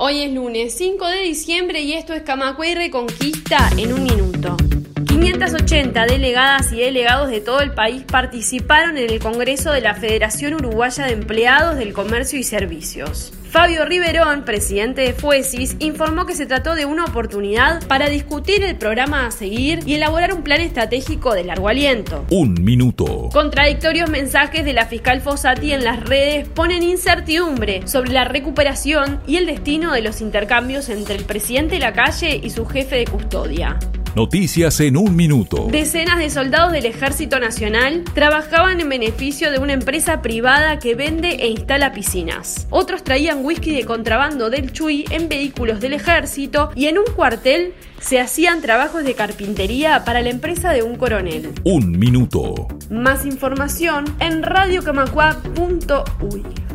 Hoy es lunes 5 de diciembre y esto es Camacue Reconquista en un minuto. 580 delegadas y delegados de todo el país participaron en el Congreso de la Federación Uruguaya de Empleados del Comercio y Servicios. Fabio Riverón, presidente de FUESIS, informó que se trató de una oportunidad para discutir el programa a seguir y elaborar un plan estratégico de largo aliento. Un minuto. Contradictorios mensajes de la fiscal Fossati en las redes ponen incertidumbre sobre la recuperación y el destino de los intercambios entre el presidente de la calle y su jefe de custodia. Noticias en un minuto. Decenas de soldados del Ejército Nacional trabajaban en beneficio de una empresa privada que vende e instala piscinas. Otros traían whisky de contrabando del Chuy en vehículos del ejército y en un cuartel se hacían trabajos de carpintería para la empresa de un coronel. Un minuto. Más información en radiocamacua.uy.